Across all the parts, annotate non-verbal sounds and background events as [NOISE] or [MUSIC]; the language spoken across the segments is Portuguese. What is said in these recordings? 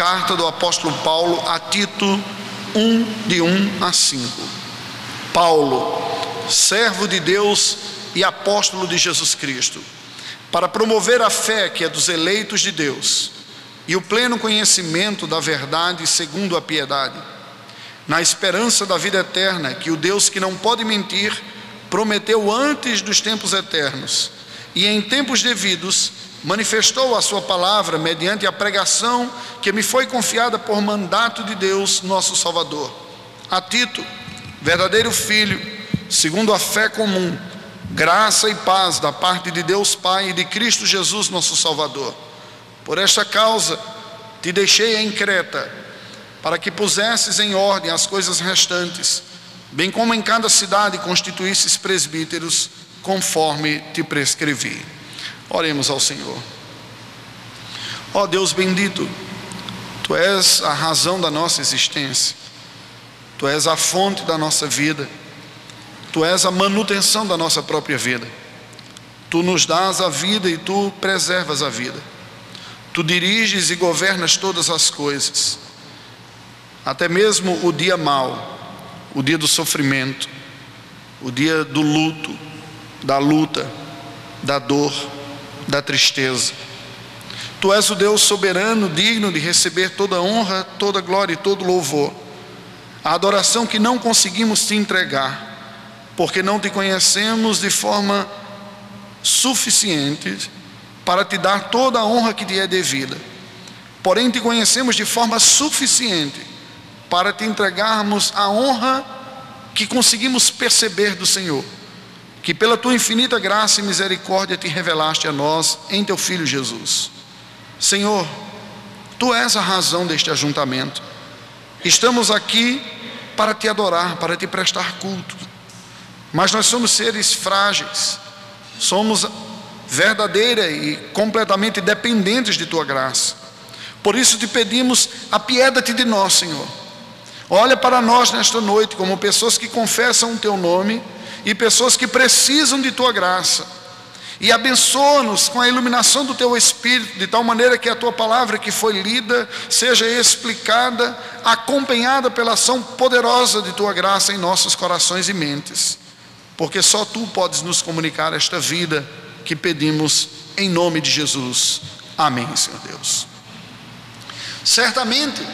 Carta do apóstolo Paulo a Tito 1, de 1 a 5. Paulo, servo de Deus e apóstolo de Jesus Cristo, para promover a fé que é dos eleitos de Deus e o pleno conhecimento da verdade segundo a piedade, na esperança da vida eterna que o Deus que não pode mentir prometeu antes dos tempos eternos e em tempos devidos manifestou a sua palavra mediante a pregação que me foi confiada por mandato de Deus, nosso Salvador. A Tito, verdadeiro filho, segundo a fé comum, graça e paz da parte de Deus Pai e de Cristo Jesus, nosso Salvador. Por esta causa te deixei em Creta, para que pusesses em ordem as coisas restantes, bem como em cada cidade constituísses presbíteros, conforme te prescrevi. Oremos ao Senhor. Ó Deus bendito, Tu és a razão da nossa existência, Tu és a fonte da nossa vida, Tu és a manutenção da nossa própria vida. Tu nos dás a vida e Tu preservas a vida. Tu diriges e governas todas as coisas, até mesmo o dia mau, o dia do sofrimento, o dia do luto, da luta, da dor da tristeza. Tu és o Deus soberano, digno de receber toda honra, toda glória e todo louvor. A adoração que não conseguimos te entregar, porque não te conhecemos de forma suficiente para te dar toda a honra que te é devida. Porém, te conhecemos de forma suficiente para te entregarmos a honra que conseguimos perceber do Senhor que pela tua infinita graça e misericórdia te revelaste a nós em teu Filho Jesus. Senhor, tu és a razão deste ajuntamento. Estamos aqui para te adorar, para te prestar culto. Mas nós somos seres frágeis, somos verdadeira e completamente dependentes de tua graça. Por isso te pedimos, apieda-te de nós, Senhor. Olha para nós nesta noite como pessoas que confessam o teu nome e pessoas que precisam de tua graça. E abençoa-nos com a iluminação do teu Espírito, de tal maneira que a tua palavra que foi lida seja explicada, acompanhada pela ação poderosa de tua graça em nossos corações e mentes. Porque só tu podes nos comunicar esta vida que pedimos em nome de Jesus. Amém, Senhor Deus. Certamente,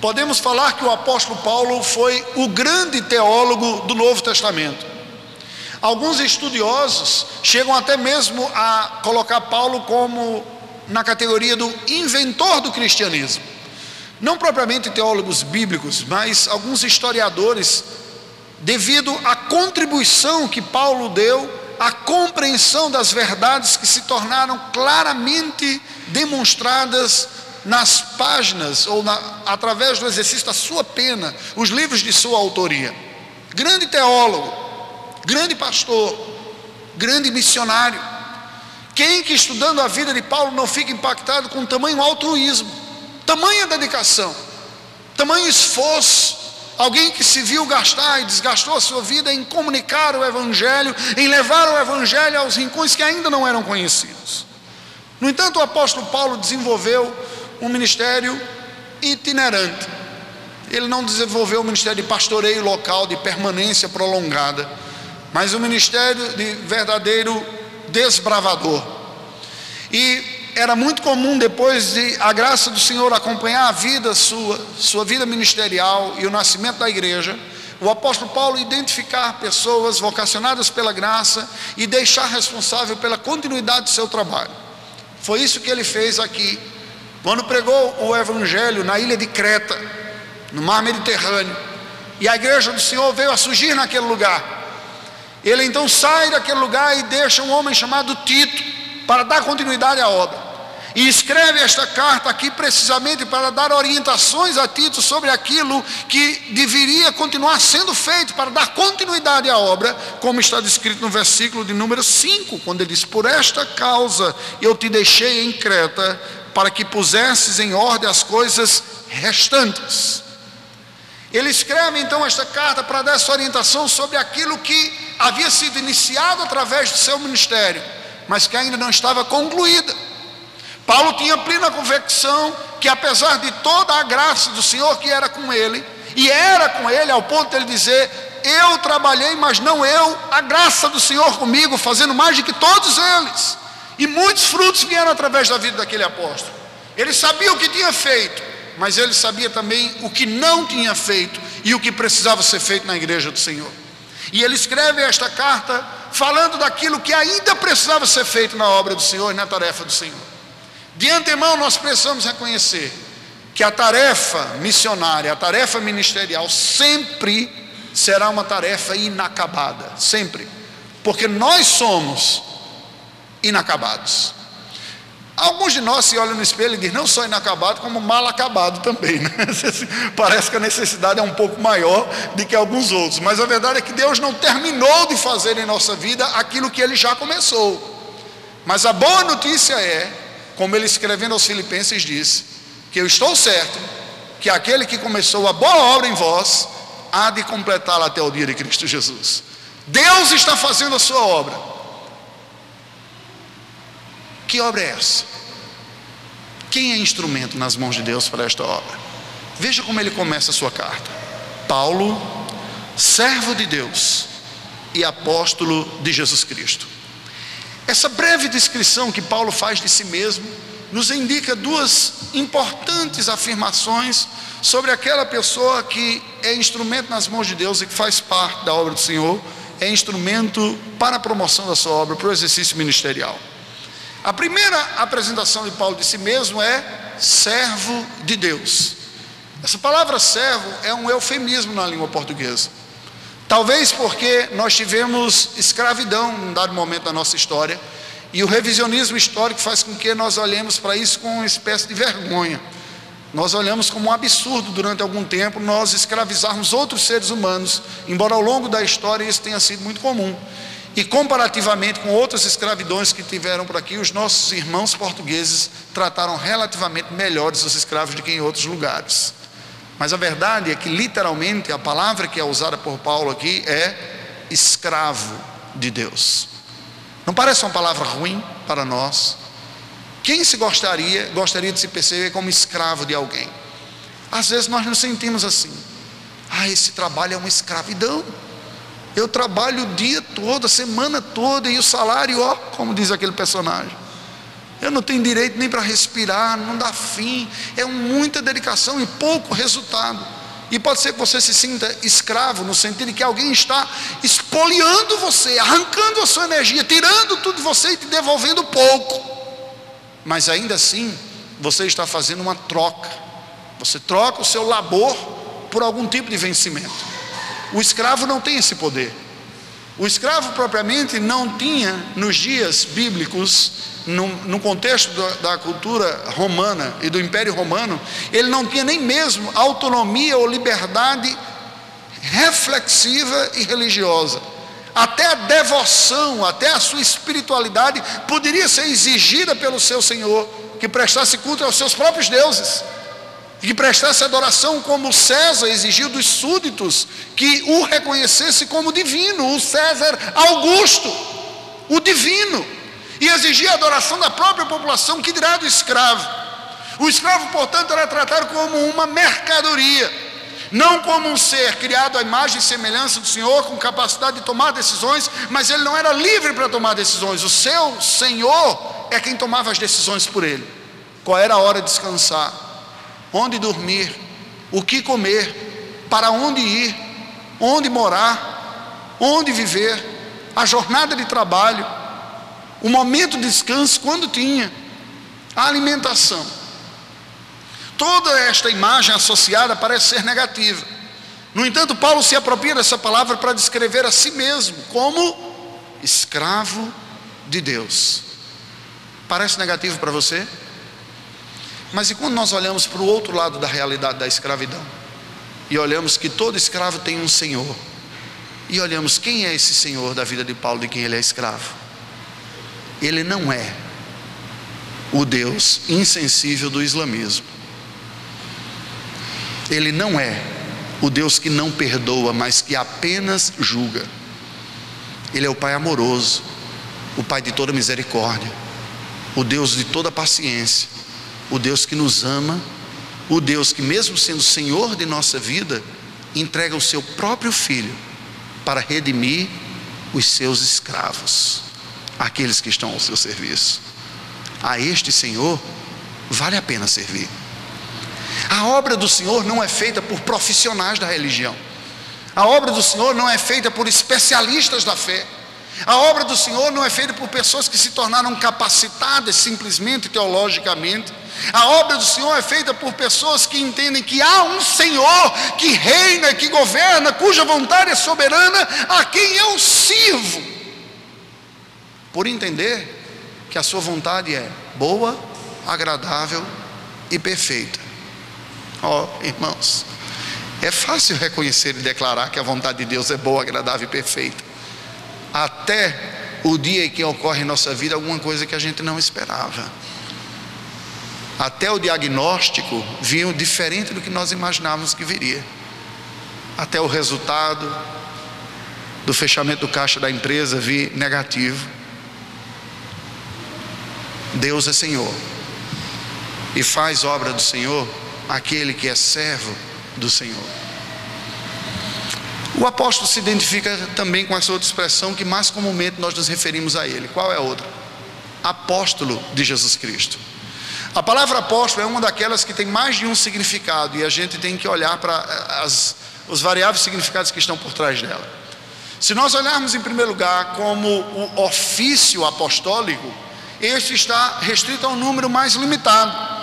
podemos falar que o apóstolo Paulo foi o grande teólogo do Novo Testamento. Alguns estudiosos chegam até mesmo a colocar Paulo como na categoria do inventor do cristianismo. Não propriamente teólogos bíblicos, mas alguns historiadores, devido à contribuição que Paulo deu à compreensão das verdades que se tornaram claramente demonstradas nas páginas ou na, através do exercício da sua pena, os livros de sua autoria. Grande teólogo, grande pastor, grande missionário. Quem que estudando a vida de Paulo não fica impactado com tamanho altruísmo, tamanha dedicação, tamanho esforço, alguém que se viu gastar e desgastou a sua vida em comunicar o Evangelho, em levar o Evangelho aos rincões que ainda não eram conhecidos. No entanto, o apóstolo Paulo desenvolveu um ministério itinerante. Ele não desenvolveu um ministério de pastoreio local, de permanência prolongada mas um ministério de verdadeiro desbravador. E era muito comum depois de a graça do Senhor acompanhar a vida sua, sua vida ministerial e o nascimento da igreja, o apóstolo Paulo identificar pessoas vocacionadas pela graça e deixar responsável pela continuidade do seu trabalho. Foi isso que ele fez aqui, quando pregou o evangelho na ilha de Creta, no mar Mediterrâneo, e a igreja do Senhor veio a surgir naquele lugar. Ele então sai daquele lugar e deixa um homem chamado Tito para dar continuidade à obra. E escreve esta carta aqui precisamente para dar orientações a Tito sobre aquilo que deveria continuar sendo feito para dar continuidade à obra, como está descrito no versículo de número 5, quando ele diz: Por esta causa eu te deixei em Creta, para que pusesses em ordem as coisas restantes. Ele escreve então esta carta para dar essa orientação sobre aquilo que havia sido iniciado através do seu ministério, mas que ainda não estava concluída. Paulo tinha plena convicção que apesar de toda a graça do Senhor que era com ele, e era com ele ao ponto de ele dizer: Eu trabalhei, mas não eu, a graça do Senhor comigo, fazendo mais do que todos eles. E muitos frutos vieram através da vida daquele apóstolo. Ele sabia o que tinha feito, mas ele sabia também o que não tinha feito e o que precisava ser feito na igreja do Senhor. E ele escreve esta carta falando daquilo que ainda precisava ser feito na obra do Senhor e na tarefa do Senhor. De antemão, nós precisamos reconhecer que a tarefa missionária, a tarefa ministerial, sempre será uma tarefa inacabada, sempre, porque nós somos inacabados. Alguns de nós se olham no espelho e dizem, não só inacabado, como mal acabado também. Né? [LAUGHS] Parece que a necessidade é um pouco maior do que alguns outros, mas a verdade é que Deus não terminou de fazer em nossa vida aquilo que Ele já começou. Mas a boa notícia é, como ele escrevendo aos Filipenses disse, que eu estou certo que aquele que começou a boa obra em vós há de completá-la até o dia de Cristo Jesus. Deus está fazendo a sua obra. Que obra é essa? Quem é instrumento nas mãos de Deus para esta obra? Veja como ele começa a sua carta. Paulo, servo de Deus e apóstolo de Jesus Cristo. Essa breve descrição que Paulo faz de si mesmo nos indica duas importantes afirmações sobre aquela pessoa que é instrumento nas mãos de Deus e que faz parte da obra do Senhor, é instrumento para a promoção da sua obra, para o exercício ministerial. A primeira apresentação de Paulo de si mesmo é servo de Deus. Essa palavra servo é um eufemismo na língua portuguesa. Talvez porque nós tivemos escravidão em um dado momento da nossa história e o revisionismo histórico faz com que nós olhemos para isso com uma espécie de vergonha. Nós olhamos como um absurdo durante algum tempo nós escravizarmos outros seres humanos, embora ao longo da história isso tenha sido muito comum. E comparativamente com outras escravidões que tiveram por aqui, os nossos irmãos portugueses trataram relativamente melhores os escravos do que em outros lugares. Mas a verdade é que, literalmente, a palavra que é usada por Paulo aqui é escravo de Deus. Não parece uma palavra ruim para nós? Quem se gostaria, gostaria de se perceber como escravo de alguém? Às vezes nós nos sentimos assim. Ah, esse trabalho é uma escravidão. Eu trabalho o dia todo, a semana toda, e o salário, ó, como diz aquele personagem. Eu não tenho direito nem para respirar, não dá fim. É muita dedicação e pouco resultado. E pode ser que você se sinta escravo, no sentido de que alguém está espoliando você, arrancando a sua energia, tirando tudo de você e te devolvendo pouco. Mas ainda assim, você está fazendo uma troca. Você troca o seu labor por algum tipo de vencimento. O escravo não tem esse poder. O escravo propriamente não tinha, nos dias bíblicos, no, no contexto da, da, cultura romana e do Império Romano, ele não tinha nem mesmo autonomia ou liberdade reflexiva e religiosa. Até a devoção, até a sua espiritualidade poderia ser exigida pelo seu Senhor, que prestasse culto aos seus próprios deuses, e que prestasse adoração como César exigiu dos súditos, que o reconhecesse como divino, o César Augusto, o divino e exigia adoração da própria população, que dirá do escravo. O escravo, portanto, era tratado como uma mercadoria, não como um ser criado à imagem e semelhança do Senhor, com capacidade de tomar decisões, mas ele não era livre para tomar decisões. O seu Senhor é quem tomava as decisões por ele. Qual era a hora de descansar, onde dormir, o que comer, para onde ir, onde morar, onde viver, a jornada de trabalho o momento de descanso, quando tinha, a alimentação. Toda esta imagem associada parece ser negativa. No entanto, Paulo se apropria dessa palavra para descrever a si mesmo como escravo de Deus. Parece negativo para você? Mas e quando nós olhamos para o outro lado da realidade da escravidão? E olhamos que todo escravo tem um senhor. E olhamos quem é esse senhor da vida de Paulo de quem ele é escravo? ele não é o Deus insensível do islamismo. Ele não é o Deus que não perdoa, mas que apenas julga. Ele é o Pai amoroso, o Pai de toda misericórdia, o Deus de toda paciência, o Deus que nos ama, o Deus que, mesmo sendo Senhor de nossa vida, entrega o seu próprio Filho para redimir os seus escravos, aqueles que estão ao seu serviço. A este Senhor vale a pena servir. A obra do Senhor não é feita por profissionais da religião. A obra do Senhor não é feita por especialistas da fé. A obra do Senhor não é feita por pessoas que se tornaram capacitadas simplesmente teologicamente. A obra do Senhor é feita por pessoas que entendem que há um Senhor que reina, que governa, cuja vontade é soberana, a quem eu sirvo. Por entender que a sua vontade é boa, agradável e perfeita. Ó, oh, irmãos, é fácil reconhecer e declarar que a vontade de Deus é boa, agradável e perfeita. Até o dia em que ocorre em nossa vida alguma coisa que a gente não esperava. Até o diagnóstico vinha diferente do que nós imaginávamos que viria. Até o resultado do fechamento do caixa da empresa vir negativo. Deus é Senhor e faz obra do Senhor aquele que é servo do Senhor. O apóstolo se identifica também com essa outra expressão que mais comumente nós nos referimos a ele. Qual é a outra? Apóstolo de Jesus Cristo. A palavra apóstolo é uma daquelas que tem mais de um significado e a gente tem que olhar para as, os variáveis significados que estão por trás dela. Se nós olharmos em primeiro lugar como o ofício apostólico, este está restrito a um número mais limitado.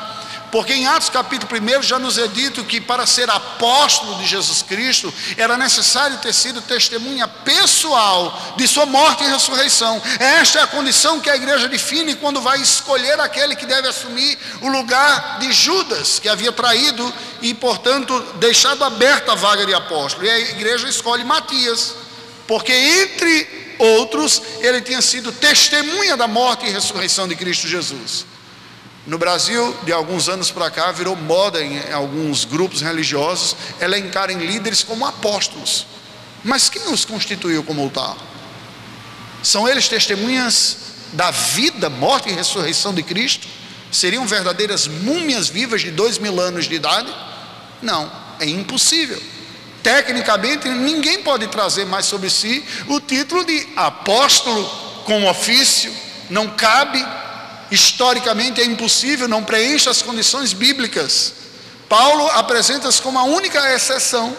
Porque em Atos capítulo 1 já nos é dito que para ser apóstolo de Jesus Cristo era necessário ter sido testemunha pessoal de sua morte e ressurreição. Esta é a condição que a igreja define quando vai escolher aquele que deve assumir o lugar de Judas, que havia traído e, portanto, deixado aberta a vaga de apóstolo. E a igreja escolhe Matias, porque entre outros ele tinha sido testemunha da morte e ressurreição de Cristo Jesus. No Brasil, de alguns anos para cá, virou moda em alguns grupos religiosos elencarem líderes como apóstolos. Mas quem os constituiu como tal? São eles testemunhas da vida, morte e ressurreição de Cristo? Seriam verdadeiras múmias vivas de dois mil anos de idade? Não, é impossível. Tecnicamente, ninguém pode trazer mais sobre si o título de apóstolo com ofício, não cabe historicamente é impossível, não preenche as condições bíblicas. Paulo apresenta-se como a única exceção,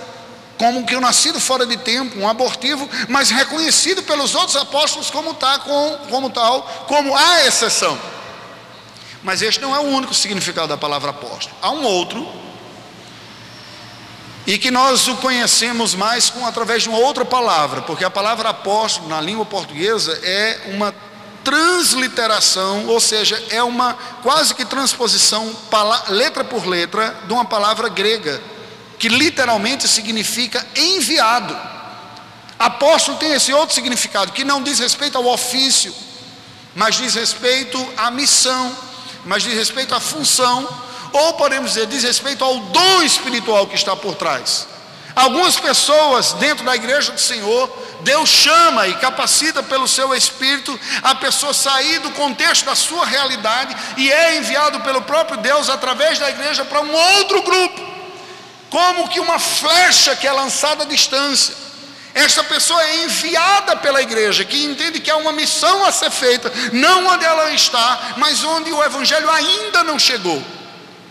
como que o nascido fora de tempo, um abortivo, mas reconhecido pelos outros apóstolos como, tá, como, como tal, como a exceção. Mas este não é o único significado da palavra apóstolo. Há um outro, e que nós o conhecemos mais com através de uma outra palavra, porque a palavra apóstolo na língua portuguesa é uma transliteração, ou seja, é uma quase que transposição, letra por letra, de uma palavra grega, que literalmente significa enviado. Apóstolo tem esse outro significado, que não diz respeito ao ofício, mas diz respeito à missão, mas diz respeito à função, ou podemos dizer, diz respeito ao dom espiritual que está por trás. Algumas pessoas dentro da igreja do Senhor, Deus chama e capacita pelo seu espírito a pessoa sair do contexto da sua realidade e é enviado pelo próprio Deus através da igreja para um outro grupo, como que uma flecha que é lançada à distância. Esta pessoa é enviada pela igreja, que entende que há uma missão a ser feita, não onde ela está, mas onde o evangelho ainda não chegou.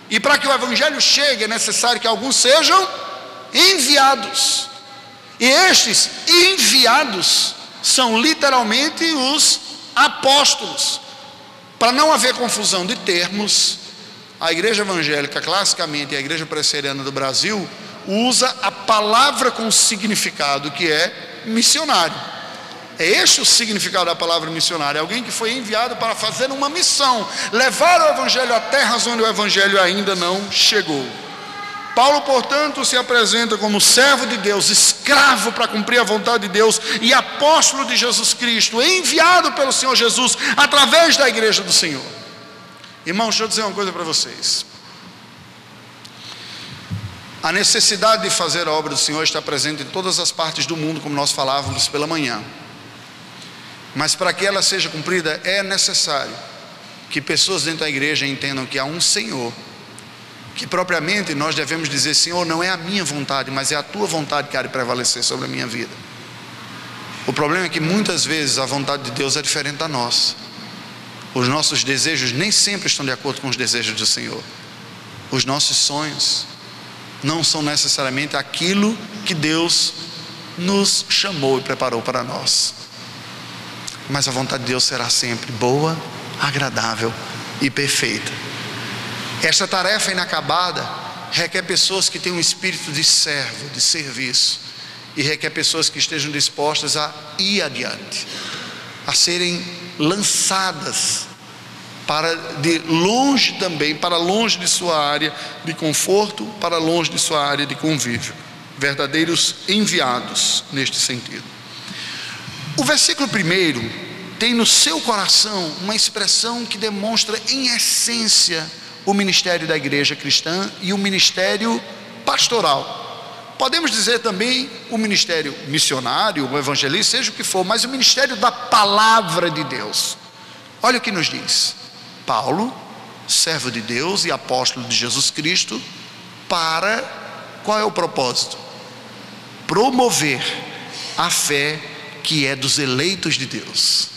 E para que o evangelho chegue, é necessário que alguns sejam enviados. E estes enviados são literalmente os apóstolos. Para não haver confusão de termos, a igreja evangélica, classicamente, a igreja presbiteriana do Brasil, usa a palavra com significado que é missionário. É este o significado da palavra missionário, é alguém que foi enviado para fazer uma missão, levar o evangelho a terras onde o evangelho ainda não chegou. Paulo, portanto, se apresenta como servo de Deus, escravo para cumprir a vontade de Deus e apóstolo de Jesus Cristo, enviado pelo Senhor Jesus através da igreja do Senhor. Irmão, deixa eu dizer uma coisa para vocês. A necessidade de fazer a obra do Senhor está presente em todas as partes do mundo, como nós falávamos pela manhã. Mas para que ela seja cumprida é necessário que pessoas dentro da igreja entendam que há um Senhor, que propriamente nós devemos dizer: Senhor, não é a minha vontade, mas é a tua vontade que há de prevalecer sobre a minha vida. O problema é que muitas vezes a vontade de Deus é diferente da nossa. Os nossos desejos nem sempre estão de acordo com os desejos do Senhor. Os nossos sonhos não são necessariamente aquilo que Deus nos chamou e preparou para nós. Mas a vontade de Deus será sempre boa, agradável e perfeita. Esta tarefa inacabada requer pessoas que tenham um espírito de servo, de serviço, e requer pessoas que estejam dispostas a ir adiante, a serem lançadas para de longe também, para longe de sua área de conforto, para longe de sua área de convívio. Verdadeiros enviados neste sentido. O versículo primeiro tem no seu coração uma expressão que demonstra em essência o ministério da igreja cristã e o ministério pastoral. Podemos dizer também o ministério missionário, o evangelista, seja o que for, mas o ministério da palavra de Deus. Olha o que nos diz. Paulo, servo de Deus e apóstolo de Jesus Cristo, para qual é o propósito? Promover a fé que é dos eleitos de Deus.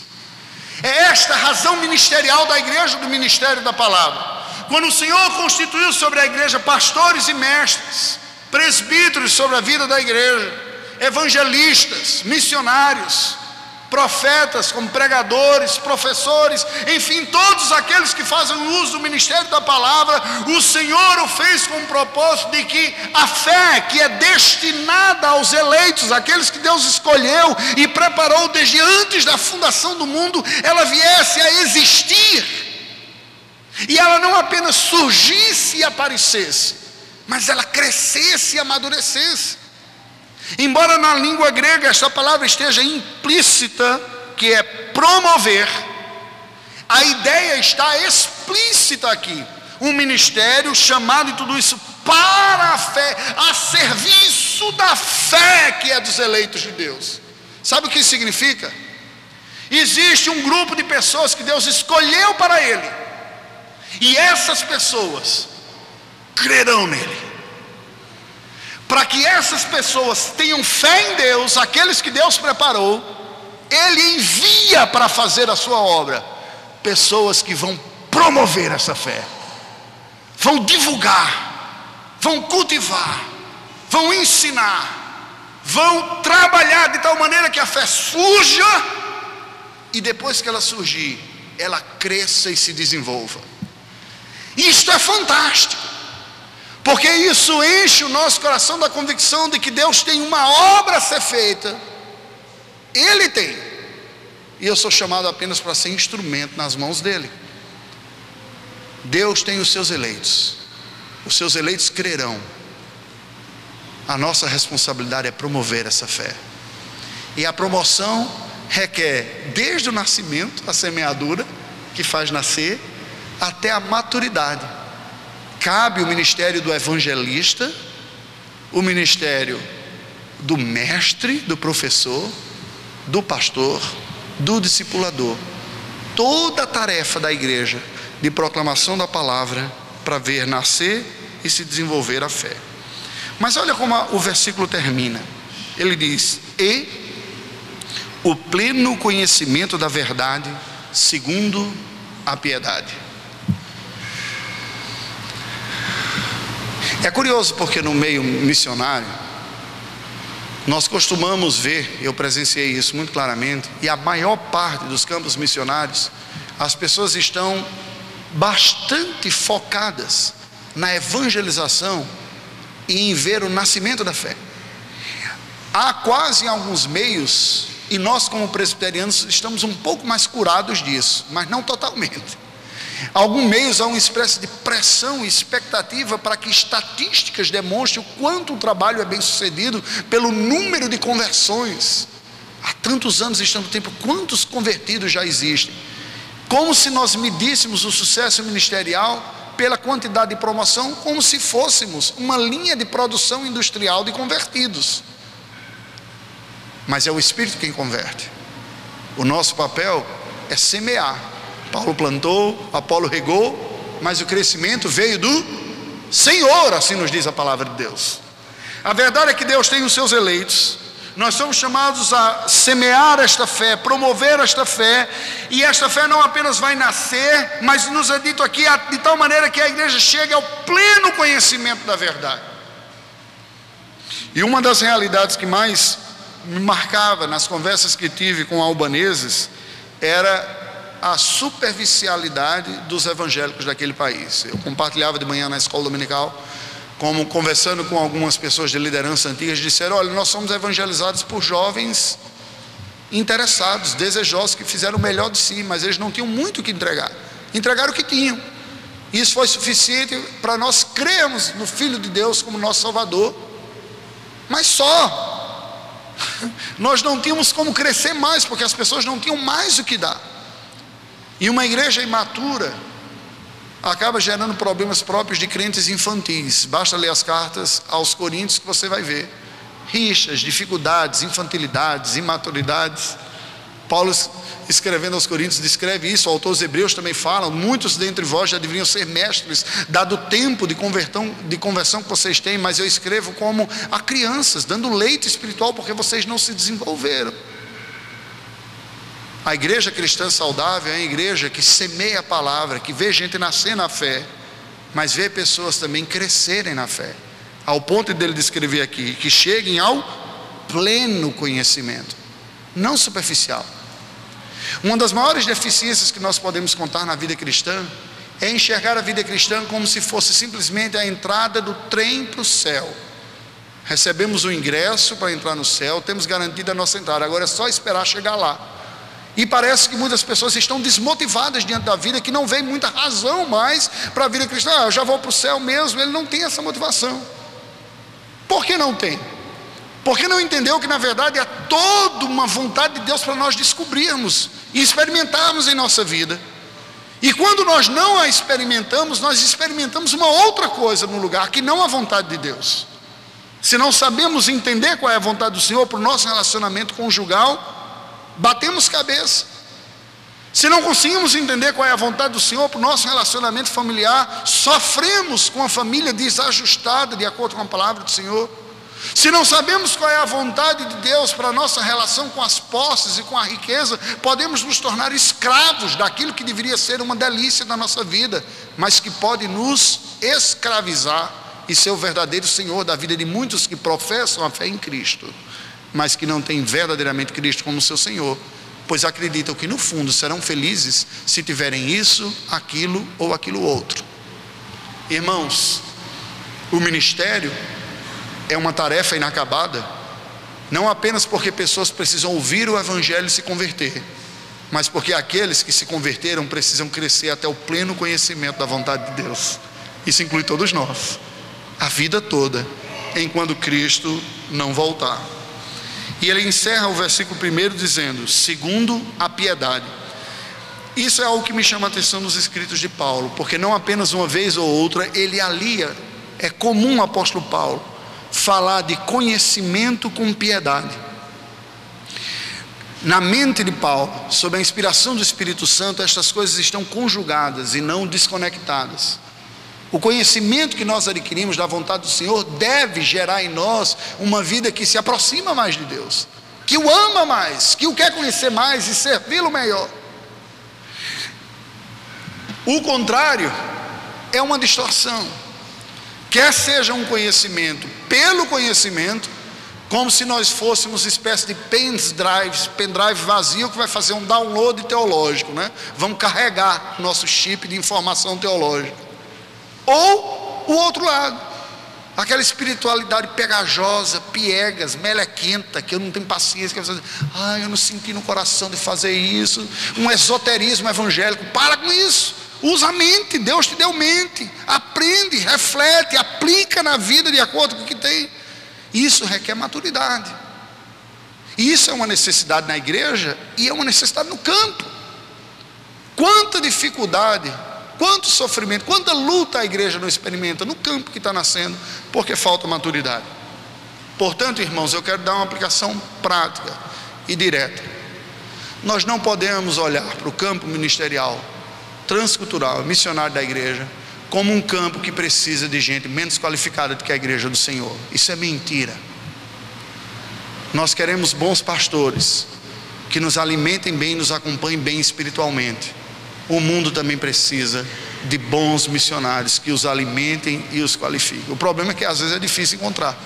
É esta a razão ministerial da igreja, do ministério da palavra. Quando o Senhor constituiu sobre a igreja pastores e mestres, presbíteros sobre a vida da igreja, evangelistas, missionários, profetas, como pregadores, professores, enfim, todos aqueles que fazem uso do ministério da palavra, o Senhor o fez com o propósito de que a fé que é destinada aos eleitos, aqueles que Deus escolheu e preparou desde antes da fundação do mundo, ela viesse a existir. E ela não apenas surgisse e aparecesse, mas ela crescesse e amadurecesse. Embora na língua grega essa palavra esteja implícita, que é promover, a ideia está explícita aqui. Um ministério chamado e tudo isso para a fé, a serviço da fé que é dos eleitos de Deus. Sabe o que isso significa? Existe um grupo de pessoas que Deus escolheu para Ele, e essas pessoas crerão nele para que essas pessoas tenham fé em Deus, aqueles que Deus preparou, Ele envia para fazer a sua obra pessoas que vão promover essa fé, vão divulgar, vão cultivar, vão ensinar, vão trabalhar de tal maneira que a fé surja e depois que ela surgir, ela cresça e se desenvolva. Isto é fantástico. Porque isso enche o nosso coração da convicção de que Deus tem uma obra a ser feita, Ele tem, e eu sou chamado apenas para ser instrumento nas mãos dEle. Deus tem os seus eleitos, os seus eleitos crerão, a nossa responsabilidade é promover essa fé, e a promoção requer desde o nascimento, a semeadura, que faz nascer, até a maturidade cabe o ministério do evangelista, o ministério do mestre, do professor, do pastor, do discipulador. Toda a tarefa da igreja de proclamação da palavra para ver nascer e se desenvolver a fé. Mas olha como o versículo termina. Ele diz: "E o pleno conhecimento da verdade, segundo a piedade." É curioso porque no meio missionário, nós costumamos ver, eu presenciei isso muito claramente, e a maior parte dos campos missionários, as pessoas estão bastante focadas na evangelização e em ver o nascimento da fé. Há quase alguns meios, e nós, como presbiterianos, estamos um pouco mais curados disso, mas não totalmente. Alguns meios há uma espécie de pressão e expectativa para que estatísticas demonstrem o quanto o trabalho é bem sucedido pelo número de conversões. Há tantos anos estando no tempo, quantos convertidos já existem? Como se nós medíssemos o sucesso ministerial pela quantidade de promoção, como se fôssemos uma linha de produção industrial de convertidos. Mas é o Espírito quem converte. O nosso papel é semear Paulo plantou, Apolo regou, mas o crescimento veio do Senhor, assim nos diz a palavra de Deus. A verdade é que Deus tem os seus eleitos, nós somos chamados a semear esta fé, promover esta fé, e esta fé não apenas vai nascer, mas nos é dito aqui de tal maneira que a igreja chegue ao pleno conhecimento da verdade. E uma das realidades que mais me marcava nas conversas que tive com albaneses era a superficialidade dos evangélicos daquele país. Eu compartilhava de manhã na escola dominical como conversando com algumas pessoas de liderança antigas, disseram: olha, nós somos evangelizados por jovens interessados, desejosos, que fizeram o melhor de si, mas eles não tinham muito o que entregar. Entregaram o que tinham. Isso foi suficiente para nós crermos no Filho de Deus como nosso Salvador. Mas só. [LAUGHS] Nós não tínhamos como crescer mais, porque as pessoas não tinham mais o que dar. E uma igreja imatura, acaba gerando problemas próprios de crentes infantis. Basta ler as cartas aos Coríntios que você vai ver. Rixas, dificuldades, infantilidades, imaturidades. Paulo, escrevendo aos Coríntios, descreve isso, autores hebreus também falam. Muitos dentre vós já deveriam ser mestres, dado o tempo de conversão, de conversão que vocês têm, mas eu escrevo como a crianças, dando leite espiritual, porque vocês não se desenvolveram. A igreja cristã saudável é a igreja que semeia a palavra, que vê gente nascer na fé, mas vê pessoas também crescerem na fé, ao ponto dele descrever aqui, que cheguem ao pleno conhecimento, não superficial. Uma das maiores deficiências que nós podemos contar na vida cristã é enxergar a vida cristã como se fosse simplesmente a entrada do trem para o céu. Recebemos o ingresso para entrar no céu, temos garantida a nossa entrada, agora é só esperar chegar lá. E parece que muitas pessoas estão desmotivadas diante da vida, que não vem muita razão mais para a vida cristã. Ah, eu já vou para o céu mesmo. Ele não tem essa motivação. Por que não tem? Porque não entendeu que na verdade é toda uma vontade de Deus para nós descobrirmos e experimentarmos em nossa vida. E quando nós não a experimentamos, nós experimentamos uma outra coisa no lugar que não a vontade de Deus. Se não sabemos entender qual é a vontade do Senhor para o nosso relacionamento conjugal, batemos cabeça. Se não conseguimos entender qual é a vontade do Senhor para o nosso relacionamento familiar, sofremos com a família desajustada de acordo com a palavra do Senhor. Se não sabemos qual é a vontade de Deus para a nossa relação com as posses e com a riqueza, podemos nos tornar escravos daquilo que deveria ser uma delícia da nossa vida, mas que pode nos escravizar e ser o verdadeiro Senhor da vida de muitos que professam a fé em Cristo mas que não têm verdadeiramente Cristo como seu Senhor, pois acreditam que no fundo serão felizes se tiverem isso, aquilo ou aquilo outro. Irmãos, o ministério é uma tarefa inacabada, não apenas porque pessoas precisam ouvir o Evangelho e se converter, mas porque aqueles que se converteram precisam crescer até o pleno conhecimento da vontade de Deus. Isso inclui todos nós, a vida toda, enquanto Cristo não voltar. E ele encerra o versículo primeiro dizendo: segundo a piedade. Isso é algo que me chama a atenção nos escritos de Paulo, porque não apenas uma vez ou outra ele alia, é comum o apóstolo Paulo falar de conhecimento com piedade. Na mente de Paulo, sob a inspiração do Espírito Santo, estas coisas estão conjugadas e não desconectadas. O conhecimento que nós adquirimos da vontade do Senhor deve gerar em nós uma vida que se aproxima mais de Deus, que o ama mais, que o quer conhecer mais e servi-lo melhor. O contrário é uma distorção. Quer seja um conhecimento pelo conhecimento, como se nós fôssemos espécie de pendrive, pendrive vazio que vai fazer um download teológico, né? Vamos carregar nosso chip de informação teológica. Ou o outro lado, aquela espiritualidade pegajosa, piegas, melequenta, que eu não tenho paciência, que você ah, eu não senti no coração de fazer isso, um esoterismo evangélico, para com isso. Usa a mente, Deus te deu mente, aprende, reflete, aplica na vida de acordo com o que tem. Isso requer maturidade. Isso é uma necessidade na igreja e é uma necessidade no campo. Quanta dificuldade Quanto sofrimento, quanta luta a igreja não experimenta no campo que está nascendo, porque falta maturidade. Portanto, irmãos, eu quero dar uma aplicação prática e direta. Nós não podemos olhar para o campo ministerial transcultural, missionário da igreja, como um campo que precisa de gente menos qualificada do que a igreja do Senhor. Isso é mentira. Nós queremos bons pastores que nos alimentem bem, nos acompanhem bem espiritualmente. O mundo também precisa de bons missionários que os alimentem e os qualifiquem. O problema é que às vezes é difícil encontrar.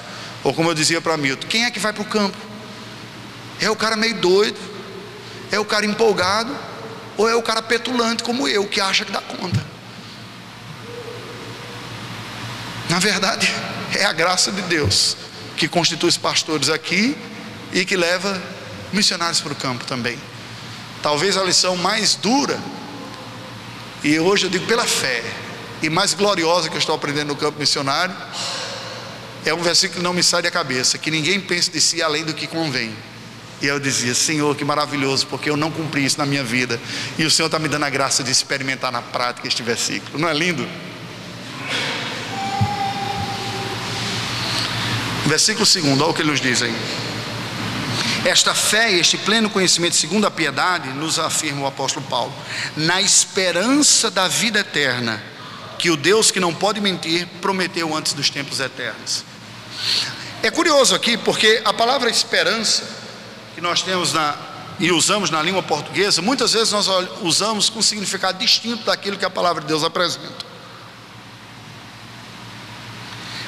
Ou como eu dizia para Milton, quem é que vai para o campo? É o cara meio doido, é o cara empolgado, ou é o cara petulante como eu, que acha que dá conta. Na verdade, é a graça de Deus que constitui os pastores aqui e que leva missionários para o campo também. Talvez a lição mais dura, e hoje eu digo pela fé, e mais gloriosa que eu estou aprendendo no campo missionário, é um versículo que não me sai da cabeça: que ninguém pense de si além do que convém. E eu dizia, Senhor, que maravilhoso, porque eu não cumpri isso na minha vida. E o Senhor está me dando a graça de experimentar na prática este versículo. Não é lindo? Versículo 2, olha o que ele nos diz aí. Esta fé este pleno conhecimento, segundo a piedade, nos afirma o apóstolo Paulo, na esperança da vida eterna, que o Deus que não pode mentir prometeu antes dos tempos eternos. É curioso aqui, porque a palavra esperança que nós temos na, e usamos na língua portuguesa, muitas vezes nós usamos com significado distinto daquilo que a palavra de Deus apresenta.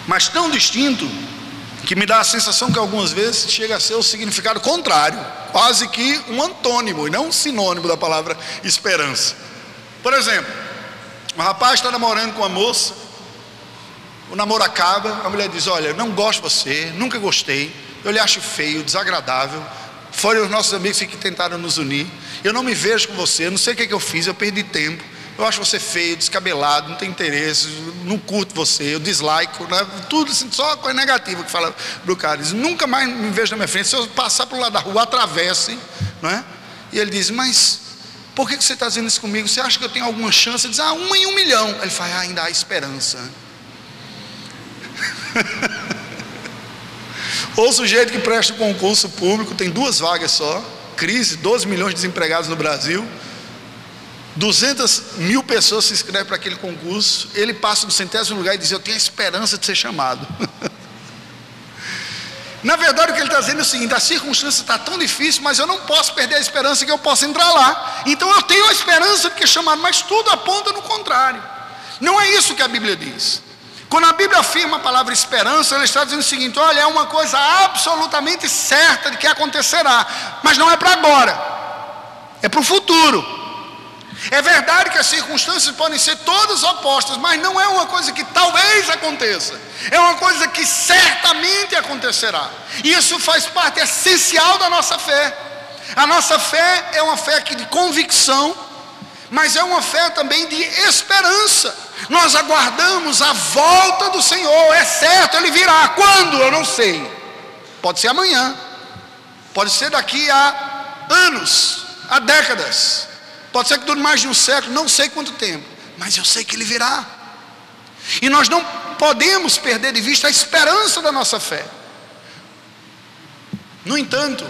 Mas tão distinto que me dá a sensação que algumas vezes chega a ser o significado contrário, quase que um antônimo e não um sinônimo da palavra esperança. Por exemplo, um rapaz está namorando com uma moça, o namoro acaba, a mulher diz: Olha, não gosto de você, nunca gostei, eu lhe acho feio, desagradável, foram os nossos amigos que tentaram nos unir. Eu não me vejo com você, não sei o que, é que eu fiz, eu perdi tempo. Eu acho você feio, descabelado, não tem interesse, não curto você, eu dislike, né? tudo assim, só coisa negativa que fala do cara. Diz, nunca mais me vejo na minha frente. Se eu passar para o lado da rua, atravesse, não é? E ele diz, mas por que você está dizendo isso comigo? Você acha que eu tenho alguma chance? Ele diz, ah, uma em um milhão. Ele fala, ah, ainda há esperança. [LAUGHS] Ou sujeito que presta concurso público, tem duas vagas só, crise, 12 milhões de desempregados no Brasil, 200 mil pessoas se inscrevem para aquele concurso, ele passa no centésimo lugar e diz: Eu tenho a esperança de ser chamado. [LAUGHS] Na verdade, o que ele está dizendo é o seguinte: a circunstância está tão difícil, mas eu não posso perder a esperança que eu possa entrar lá. Então eu tenho a esperança de que é chamado, mas tudo aponta no contrário. Não é isso que a Bíblia diz. Quando a Bíblia afirma a palavra esperança, ela está dizendo o seguinte: olha, é uma coisa absolutamente certa de que acontecerá, mas não é para agora, é para o futuro. É verdade que as circunstâncias podem ser todas opostas, mas não é uma coisa que talvez aconteça, é uma coisa que certamente acontecerá. E isso faz parte essencial da nossa fé. A nossa fé é uma fé de convicção, mas é uma fé também de esperança. Nós aguardamos a volta do Senhor, é certo, Ele virá. Quando? Eu não sei. Pode ser amanhã, pode ser daqui a anos, a décadas, pode ser que dure mais de um século, não sei quanto tempo, mas eu sei que Ele virá. E nós não podemos perder de vista a esperança da nossa fé. No entanto,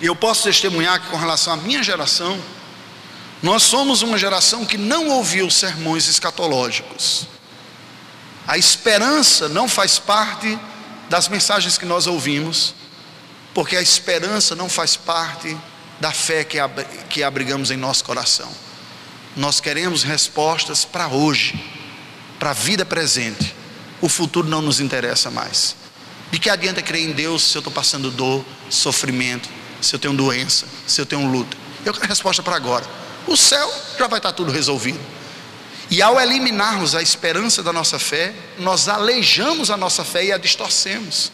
eu posso testemunhar que com relação à minha geração, nós somos uma geração que não ouviu sermões escatológicos. A esperança não faz parte das mensagens que nós ouvimos, porque a esperança não faz parte da fé que, ab que abrigamos em nosso coração. Nós queremos respostas para hoje, para a vida presente. O futuro não nos interessa mais. De que adianta crer em Deus se eu estou passando dor, sofrimento, se eu tenho doença, se eu tenho luta? Eu quero resposta para agora o céu já vai estar tudo resolvido. E ao eliminarmos a esperança da nossa fé, nós aleijamos a nossa fé e a distorcemos,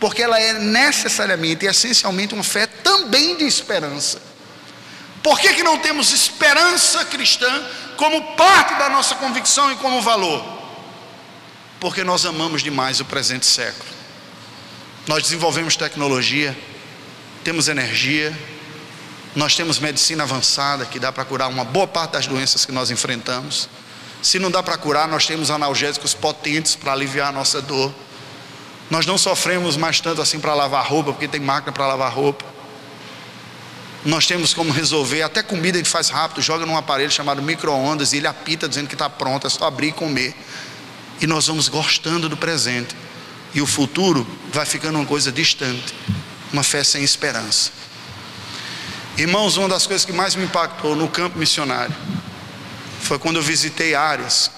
porque ela é necessariamente e essencialmente uma fé também de esperança. Por que, que não temos esperança cristã como parte da nossa convicção e como valor? Porque nós amamos demais o presente século. Nós desenvolvemos tecnologia, temos energia, nós temos medicina avançada que dá para curar uma boa parte das doenças que nós enfrentamos. Se não dá para curar, nós temos analgésicos potentes para aliviar a nossa dor. Nós não sofremos mais tanto assim para lavar roupa, porque tem máquina para lavar roupa. Nós temos como resolver, até comida a gente faz rápido, joga num aparelho chamado micro-ondas e ele apita dizendo que está pronto, é só abrir e comer. E nós vamos gostando do presente. E o futuro vai ficando uma coisa distante, uma fé sem esperança. Irmãos, uma das coisas que mais me impactou no campo missionário foi quando eu visitei áreas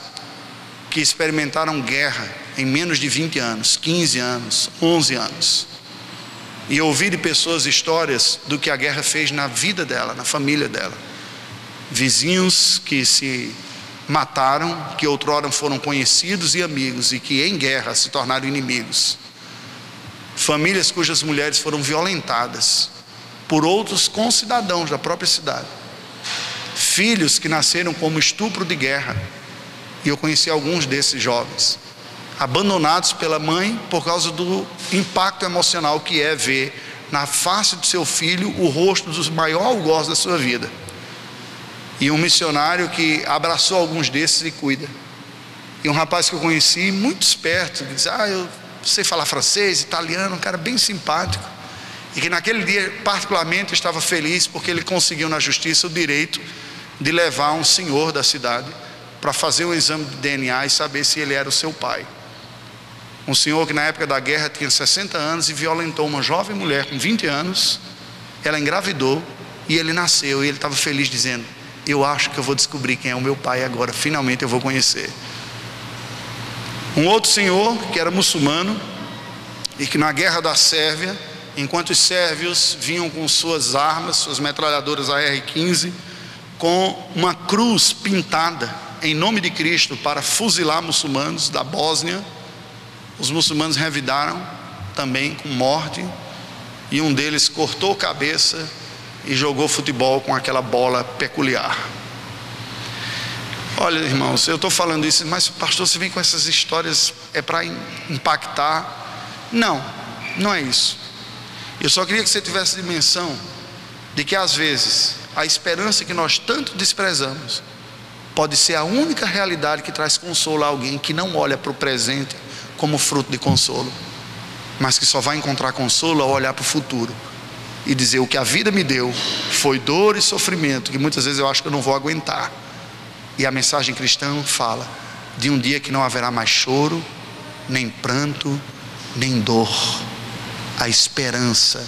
que experimentaram guerra em menos de 20 anos, 15 anos, 11 anos. E ouvi de pessoas histórias do que a guerra fez na vida dela, na família dela. Vizinhos que se mataram, que outrora foram conhecidos e amigos e que em guerra se tornaram inimigos. Famílias cujas mulheres foram violentadas por outros concidadãos da própria cidade. Filhos que nasceram como estupro de guerra. E eu conheci alguns desses jovens, abandonados pela mãe por causa do impacto emocional que é ver na face do seu filho o rosto do maior algoz da sua vida. E um missionário que abraçou alguns desses e cuida. E um rapaz que eu conheci, muito esperto, que disse: Ah, eu sei falar francês, italiano, um cara bem simpático. E que naquele dia, particularmente, estava feliz porque ele conseguiu na justiça o direito de levar um senhor da cidade para fazer um exame de DNA e saber se ele era o seu pai. Um senhor que na época da guerra tinha 60 anos e violentou uma jovem mulher com 20 anos. Ela engravidou e ele nasceu e ele estava feliz dizendo: eu acho que eu vou descobrir quem é o meu pai agora, finalmente eu vou conhecer. Um outro senhor que era muçulmano e que na guerra da Sérvia, enquanto os sérvios vinham com suas armas, suas metralhadoras AR-15, com uma cruz pintada em nome de Cristo para fuzilar muçulmanos da Bósnia, os muçulmanos revidaram também com morte, e um deles cortou a cabeça e jogou futebol com aquela bola peculiar. Olha, irmãos, eu estou falando isso, mas pastor, você vem com essas histórias, é para impactar? Não, não é isso. Eu só queria que você tivesse dimensão de que às vezes a esperança que nós tanto desprezamos pode ser a única realidade que traz consolo a alguém que não olha para o presente como fruto de consolo, mas que só vai encontrar consolo ao olhar para o futuro e dizer: o que a vida me deu foi dor e sofrimento, que muitas vezes eu acho que eu não vou aguentar. E a mensagem cristã fala de um dia que não haverá mais choro, nem pranto, nem dor. A esperança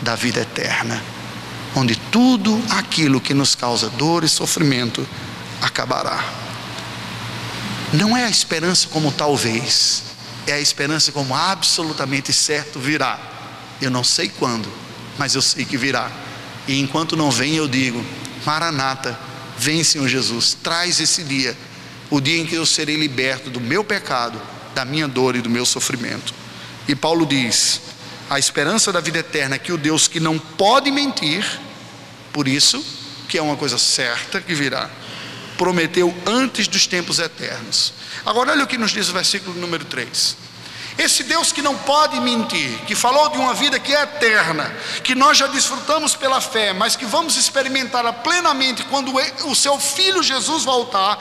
da vida eterna, onde tudo aquilo que nos causa dor e sofrimento acabará. Não é a esperança como talvez, é a esperança como absolutamente certo virá. Eu não sei quando, mas eu sei que virá. E enquanto não vem, eu digo: Maranata, vem, Senhor Jesus, traz esse dia, o dia em que eu serei liberto do meu pecado, da minha dor e do meu sofrimento. E Paulo diz: a esperança da vida eterna é que o Deus que não pode mentir, por isso, que é uma coisa certa que virá, prometeu antes dos tempos eternos. Agora, olha o que nos diz o versículo número 3. Esse Deus que não pode mentir, que falou de uma vida que é eterna, que nós já desfrutamos pela fé, mas que vamos experimentá-la plenamente quando o seu filho Jesus voltar,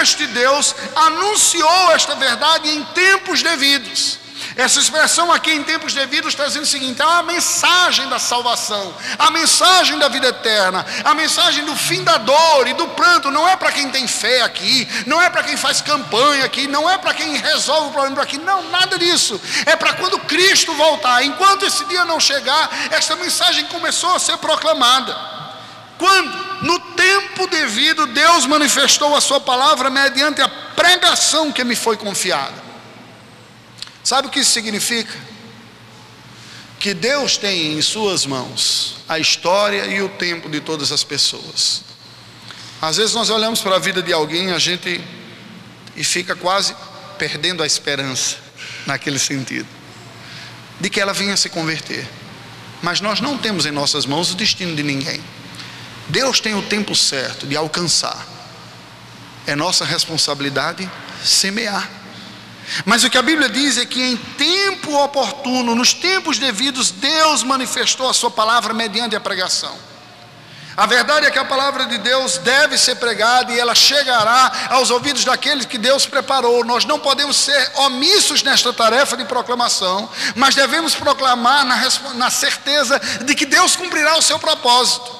este Deus anunciou esta verdade em tempos devidos. Essa expressão aqui em tempos devidos está dizendo o seguinte: é a mensagem da salvação, a mensagem da vida eterna, a mensagem do fim da dor e do pranto, não é para quem tem fé aqui, não é para quem faz campanha aqui, não é para quem resolve o problema aqui, não, nada disso. É para quando Cristo voltar. Enquanto esse dia não chegar, essa mensagem começou a ser proclamada. Quando? No tempo devido, Deus manifestou a sua palavra mediante a pregação que me foi confiada. Sabe o que isso significa? Que Deus tem em Suas mãos a história e o tempo de todas as pessoas. Às vezes nós olhamos para a vida de alguém a gente e fica quase perdendo a esperança [LAUGHS] naquele sentido de que ela venha se converter. Mas nós não temos em nossas mãos o destino de ninguém. Deus tem o tempo certo de alcançar. É nossa responsabilidade semear. Mas o que a Bíblia diz é que em tempo oportuno, nos tempos devidos, Deus manifestou a sua palavra mediante a pregação. A verdade é que a palavra de Deus deve ser pregada e ela chegará aos ouvidos daqueles que Deus preparou. Nós não podemos ser omissos nesta tarefa de proclamação, mas devemos proclamar na, na certeza de que Deus cumprirá o seu propósito.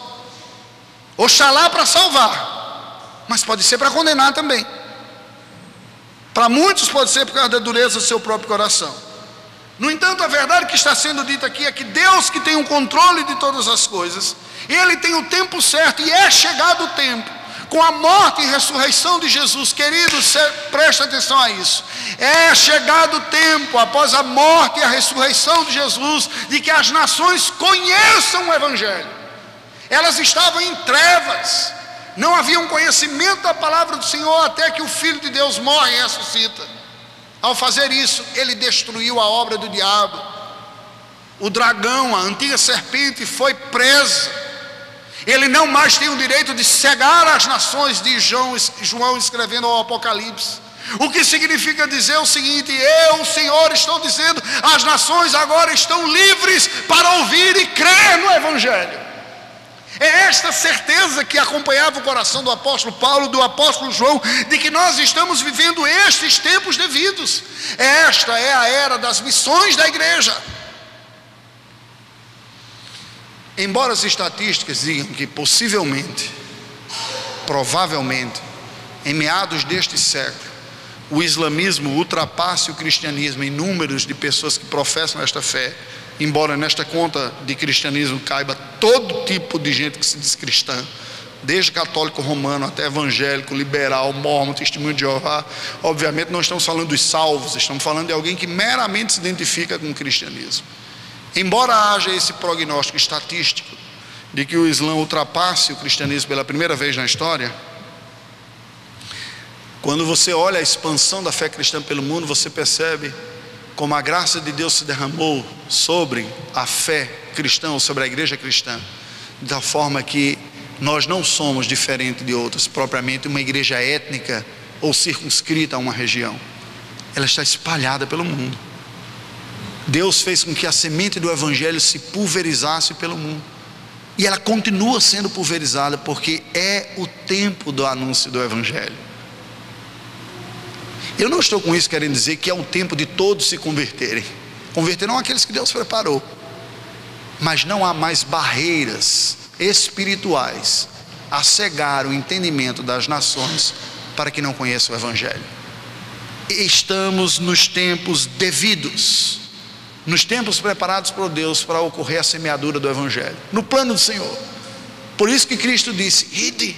Oxalá para salvar, mas pode ser para condenar também. Para muitos pode ser por causa da dureza do seu próprio coração. No entanto, a verdade que está sendo dita aqui é que Deus que tem o controle de todas as coisas, Ele tem o tempo certo e é chegado o tempo com a morte e ressurreição de Jesus, queridos, preste atenção a isso. É chegado o tempo, após a morte e a ressurreição de Jesus, de que as nações conheçam o Evangelho. Elas estavam em trevas, não havia um conhecimento da palavra do Senhor até que o Filho de Deus morre e ressuscita. Ao fazer isso, ele destruiu a obra do diabo. O dragão, a antiga serpente, foi presa ele não mais tem o direito de cegar as nações, de João, João escrevendo ao Apocalipse. O que significa dizer o seguinte: eu, Senhor, estou dizendo, as nações agora estão livres para ouvir e crer no Evangelho. É esta certeza que acompanhava o coração do apóstolo Paulo, do apóstolo João, de que nós estamos vivendo estes tempos devidos. Esta é a era das missões da igreja. Embora as estatísticas digam que possivelmente, provavelmente, em meados deste século, o islamismo ultrapasse o cristianismo em números de pessoas que professam esta fé, embora nesta conta de cristianismo caiba todo tipo de gente que se diz cristã, desde católico romano até evangélico, liberal, mormon, testemunho de Jeová, obviamente não estamos falando dos salvos, estamos falando de alguém que meramente se identifica com o cristianismo. Embora haja esse prognóstico estatístico de que o Islã ultrapasse o cristianismo pela primeira vez na história, quando você olha a expansão da fé cristã pelo mundo, você percebe como a graça de Deus se derramou sobre a fé cristã sobre a igreja cristã, da forma que nós não somos diferentes de outros, propriamente uma igreja étnica ou circunscrita a uma região. Ela está espalhada pelo mundo. Deus fez com que a semente do Evangelho se pulverizasse pelo mundo. E ela continua sendo pulverizada porque é o tempo do anúncio do Evangelho. Eu não estou com isso querendo dizer que é o tempo de todos se converterem. Converterão aqueles que Deus preparou. Mas não há mais barreiras espirituais a cegar o entendimento das nações para que não conheçam o Evangelho. Estamos nos tempos devidos nos tempos preparados por Deus para ocorrer a semeadura do Evangelho, no plano do Senhor. Por isso que Cristo disse: Ide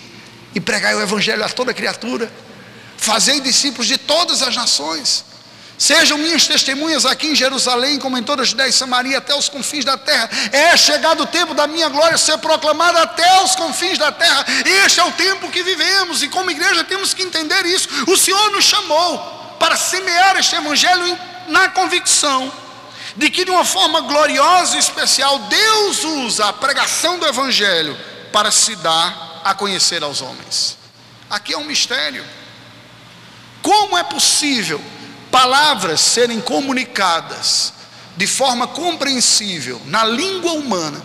e pregai o Evangelho a toda criatura, fazei discípulos de todas as nações, sejam minhas testemunhas aqui em Jerusalém, como em toda a Judéia e Samaria, até os confins da terra. É chegado o tempo da minha glória ser proclamada até os confins da terra. Este é o tempo que vivemos, e como igreja temos que entender isso. O Senhor nos chamou para semear este Evangelho na convicção de que de uma forma gloriosa e especial Deus usa a pregação do Evangelho para se dar a conhecer aos homens. Aqui é um mistério. Como é possível palavras serem comunicadas de forma compreensível na língua humana?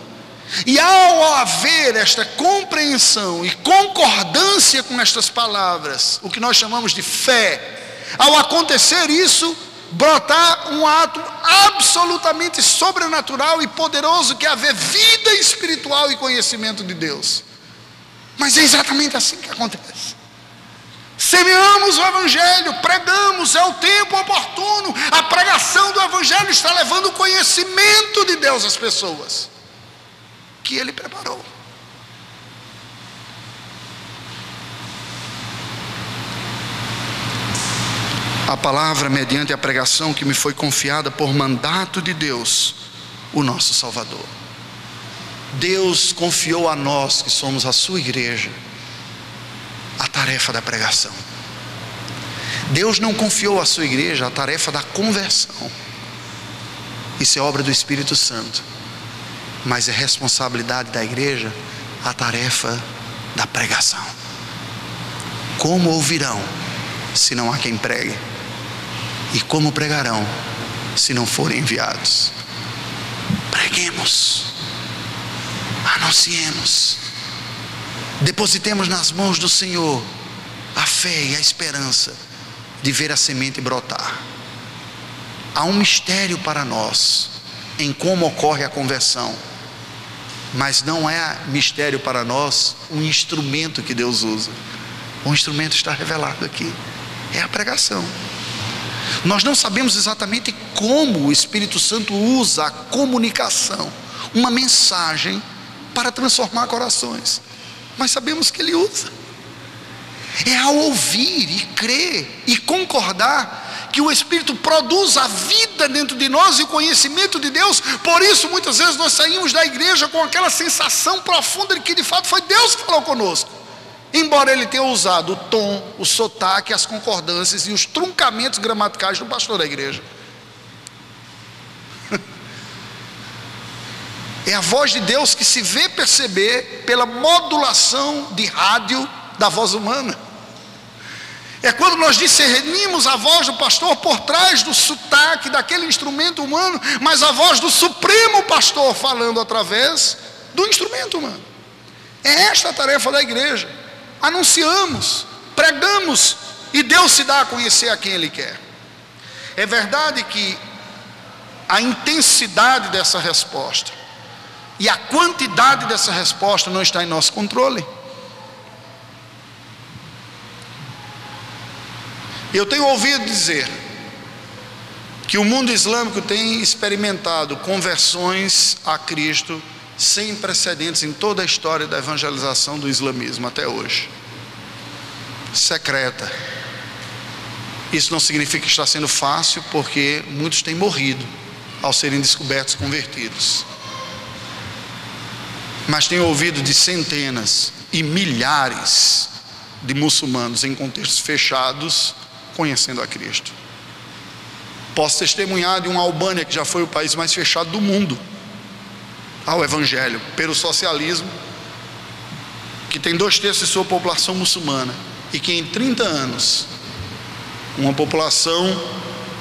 E ao haver esta compreensão e concordância com estas palavras, o que nós chamamos de fé, ao acontecer isso, brotar um ato absolutamente sobrenatural e poderoso que é haver vida espiritual e conhecimento de Deus. Mas é exatamente assim que acontece. Semeamos o Evangelho, pregamos, é o tempo oportuno. A pregação do Evangelho está levando o conhecimento de Deus às pessoas que Ele preparou. a palavra mediante a pregação que me foi confiada por mandato de Deus, o nosso Salvador. Deus confiou a nós, que somos a sua igreja, tarefa da pregação. Deus não confiou à sua igreja a tarefa da conversão. Isso é obra do Espírito Santo. Mas é responsabilidade da igreja a tarefa da pregação. Como ouvirão se não há quem pregue? E como pregarão se não forem enviados? Preguemos, anunciemos, depositemos nas mãos do Senhor a fé e a esperança de ver a semente brotar. Há um mistério para nós em como ocorre a conversão. Mas não é mistério para nós o instrumento que Deus usa. O instrumento está revelado aqui. É a pregação. Nós não sabemos exatamente como o Espírito Santo usa a comunicação, uma mensagem para transformar corações, mas sabemos que ele usa. É ao ouvir e crer e concordar que o Espírito produz a vida dentro de nós e o conhecimento de Deus. Por isso, muitas vezes nós saímos da igreja com aquela sensação profunda de que de fato foi Deus que falou conosco. Embora ele tenha usado o tom, o sotaque, as concordâncias e os truncamentos gramaticais do pastor da igreja. É a voz de Deus que se vê perceber pela modulação de rádio da voz humana. É quando nós discernimos a voz do pastor por trás do sotaque daquele instrumento humano, mas a voz do supremo pastor falando através do instrumento humano. É esta a tarefa da igreja. Anunciamos, pregamos e Deus se dá a conhecer a quem Ele quer. É verdade que a intensidade dessa resposta e a quantidade dessa resposta não está em nosso controle. Eu tenho ouvido dizer que o mundo islâmico tem experimentado conversões a Cristo sem precedentes em toda a história da evangelização do islamismo até hoje. Secreta. Isso não significa que está sendo fácil, porque muitos têm morrido ao serem descobertos convertidos. Mas tenho ouvido de centenas e milhares de muçulmanos em contextos fechados conhecendo a Cristo. Posso testemunhar de uma Albânia que já foi o país mais fechado do mundo ao Evangelho, pelo socialismo, que tem dois terços de sua população muçulmana, e que em 30 anos, uma população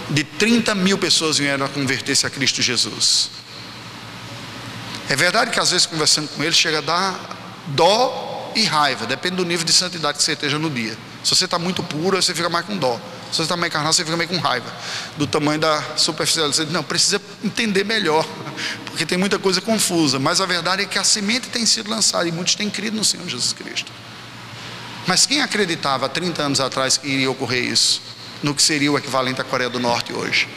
de 30 mil pessoas vieram a converter-se a Cristo Jesus. É verdade que às vezes conversando com eles chega a dar dó e raiva, depende do nível de santidade que você esteja no dia. Se você está muito puro, você fica mais com dó. Se você está meio carnal, você fica meio com raiva do tamanho da superficialidade. Não, precisa entender melhor, [LAUGHS] porque tem muita coisa confusa. Mas a verdade é que a semente tem sido lançada e muitos têm crido no Senhor Jesus Cristo. Mas quem acreditava há 30 anos atrás que iria ocorrer isso? No que seria o equivalente à Coreia do Norte hoje?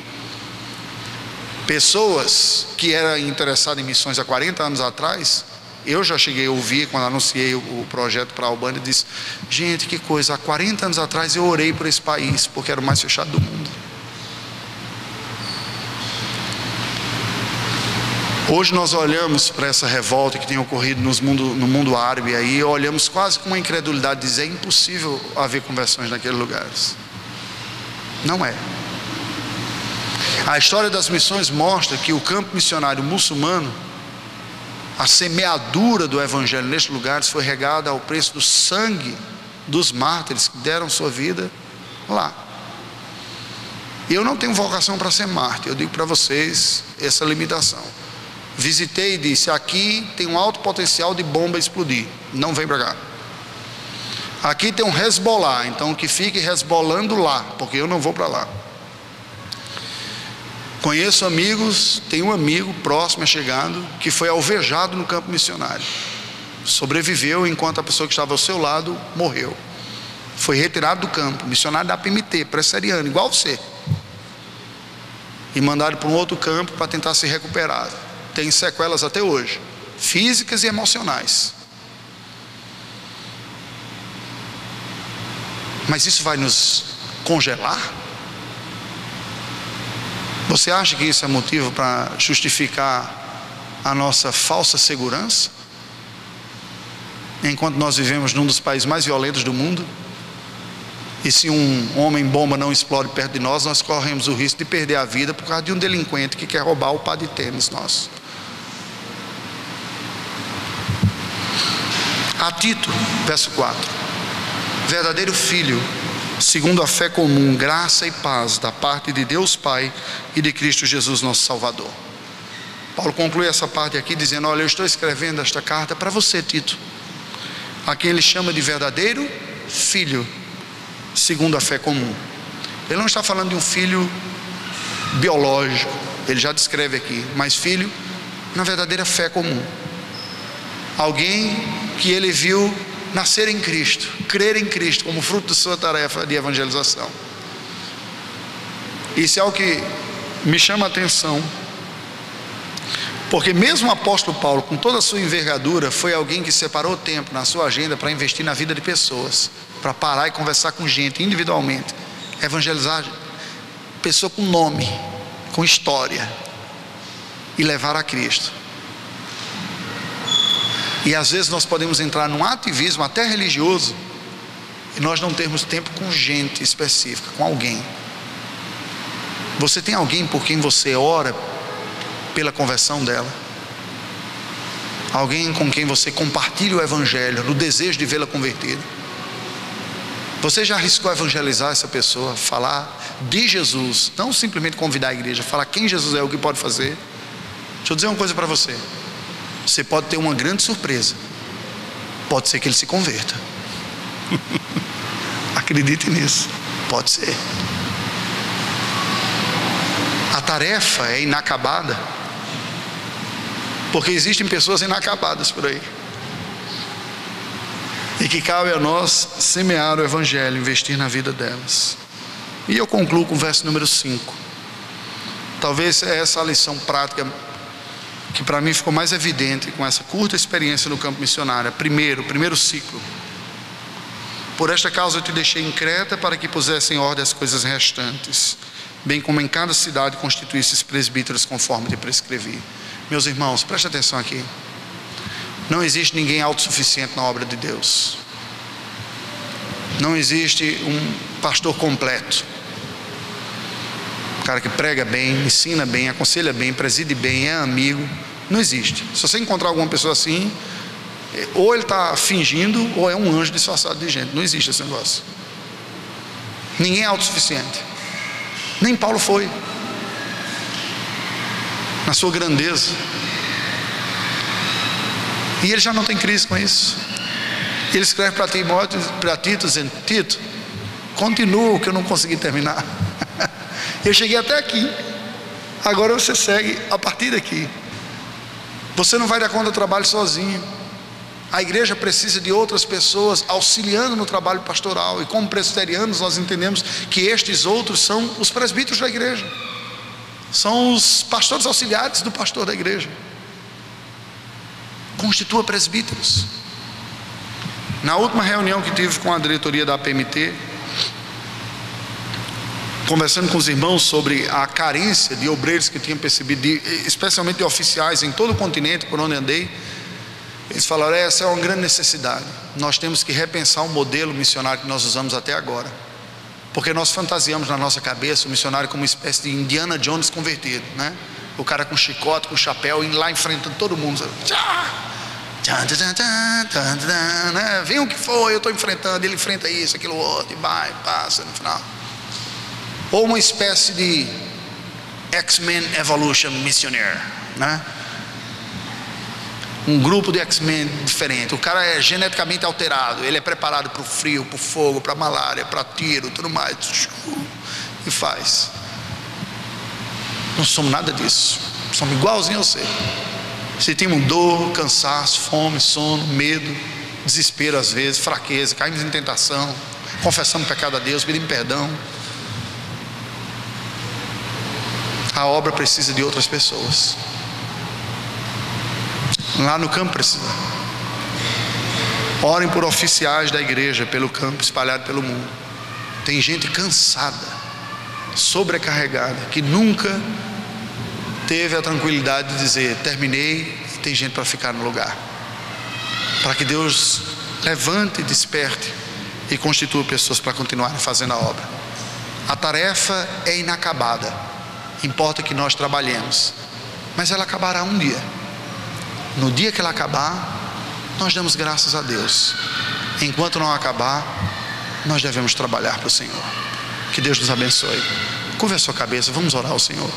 Pessoas que eram interessadas em missões há 40 anos atrás, eu já cheguei a ouvir quando anunciei o projeto para a Albânia, disse: Gente, que coisa, há 40 anos atrás eu orei por esse país, porque era o mais fechado do mundo. Hoje nós olhamos para essa revolta que tem ocorrido mundo, no mundo árabe aí, olhamos quase com uma incredulidade, dizer é impossível haver conversões naqueles lugares. Não é. A história das missões mostra que o campo missionário muçulmano, a semeadura do evangelho nestes lugares foi regada ao preço do sangue dos mártires que deram sua vida lá. Eu não tenho vocação para ser mártir, eu digo para vocês essa limitação. Visitei e disse: aqui tem um alto potencial de bomba explodir, não vem para cá. Aqui tem um resbolar, então que fique resbolando lá, porque eu não vou para lá. Conheço amigos, tenho um amigo próximo, chegando, que foi alvejado no campo missionário. Sobreviveu enquanto a pessoa que estava ao seu lado morreu. Foi retirado do campo, missionário da PMT, presseriano, igual você. E mandado para um outro campo para tentar se recuperar. Tem sequelas até hoje, físicas e emocionais. Mas isso vai nos congelar? Você acha que isso é motivo para justificar a nossa falsa segurança? Enquanto nós vivemos num dos países mais violentos do mundo, e se um homem bomba não explode perto de nós, nós corremos o risco de perder a vida por causa de um delinquente que quer roubar o pá de tênis nosso. A Tito, verso 4: Verdadeiro filho segundo a fé comum, graça e paz da parte de Deus Pai e de Cristo Jesus, nosso Salvador. Paulo conclui essa parte aqui dizendo: Olha, eu estou escrevendo esta carta para você, Tito, a quem ele chama de verdadeiro filho, segundo a fé comum. Ele não está falando de um filho biológico, ele já descreve aqui, mas filho na verdadeira fé comum. Alguém que ele viu nascer em Cristo, crer em Cristo como fruto de sua tarefa de evangelização. Isso é o que me chama a atenção, porque mesmo o apóstolo Paulo, com toda a sua envergadura, foi alguém que separou tempo na sua agenda para investir na vida de pessoas, para parar e conversar com gente individualmente, evangelizar pessoa com nome, com história e levar a Cristo. E às vezes nós podemos entrar num ativismo até religioso e nós não termos tempo com gente específica, com alguém. Você tem alguém por quem você ora pela conversão dela? Alguém com quem você compartilha o Evangelho, no desejo de vê-la convertida? Você já arriscou evangelizar essa pessoa, falar de Jesus, não simplesmente convidar a igreja, falar quem Jesus é, o que pode fazer? Deixa eu dizer uma coisa para você. Você pode ter uma grande surpresa. Pode ser que ele se converta. [LAUGHS] Acredite nisso. Pode ser. A tarefa é inacabada. Porque existem pessoas inacabadas por aí. E que cabe a nós semear o Evangelho, investir na vida delas. E eu concluo com o verso número 5. Talvez é essa a lição prática que para mim ficou mais evidente com essa curta experiência no campo missionário. Primeiro, primeiro ciclo. Por esta causa eu te deixei em Creta para que pusesse em ordem as coisas restantes, bem como em cada cidade constituísse presbíteros conforme te prescrevi. Meus irmãos, preste atenção aqui. Não existe ninguém autossuficiente na obra de Deus. Não existe um pastor completo. O cara que prega bem, ensina bem, aconselha bem, preside bem, é amigo. Não existe. Se você encontrar alguma pessoa assim, ou ele está fingindo, ou é um anjo disfarçado de gente. Não existe esse negócio. Ninguém é autossuficiente. Nem Paulo foi. Na sua grandeza. E ele já não tem crise com isso. Ele escreve para Timóteo, para Tito, dizendo: Tito, continua o que eu não consegui terminar. [LAUGHS] Eu cheguei até aqui. Agora você segue a partir daqui. Você não vai dar conta do trabalho sozinho. A igreja precisa de outras pessoas auxiliando no trabalho pastoral. E como presbiterianos, nós entendemos que estes outros são os presbíteros da igreja. São os pastores auxiliares do pastor da igreja. Constitua presbíteros. Na última reunião que tive com a diretoria da APMT, conversando com os irmãos sobre a carência de obreiros que tinham percebido, de, especialmente de oficiais em todo o continente por onde andei, eles falaram: essa é uma grande necessidade. Nós temos que repensar o modelo missionário que nós usamos até agora. Porque nós fantasiamos na nossa cabeça o missionário como uma espécie de Indiana Jones convertido, né? O cara com chicote, com chapéu, indo lá enfrentando todo mundo. Né? Vem o que for, eu estou enfrentando, ele enfrenta isso, aquilo outro, e vai, passa no final ou uma espécie de X-Men Evolution Missionaire, né? Um grupo de X-Men diferente. O cara é geneticamente alterado, ele é preparado para o frio, para o fogo, para a malária, para tiro, tudo mais. E faz. Não somos nada disso. Somos igualzinho a você. Sentimos dor, cansaço, fome, sono, medo, desespero às vezes, fraqueza, caímos em tentação, confessamos pecado a Deus, pedimos perdão. A obra precisa de outras pessoas. Lá no campo precisa. Orem por oficiais da igreja pelo campo, espalhado pelo mundo. Tem gente cansada, sobrecarregada, que nunca teve a tranquilidade de dizer: terminei, tem gente para ficar no lugar. Para que Deus levante, desperte e constitua pessoas para continuarem fazendo a obra. A tarefa é inacabada importa que nós trabalhemos, mas ela acabará um dia. No dia que ela acabar, nós damos graças a Deus. Enquanto não acabar, nós devemos trabalhar para o Senhor. Que Deus nos abençoe. Curva a sua cabeça, vamos orar ao Senhor.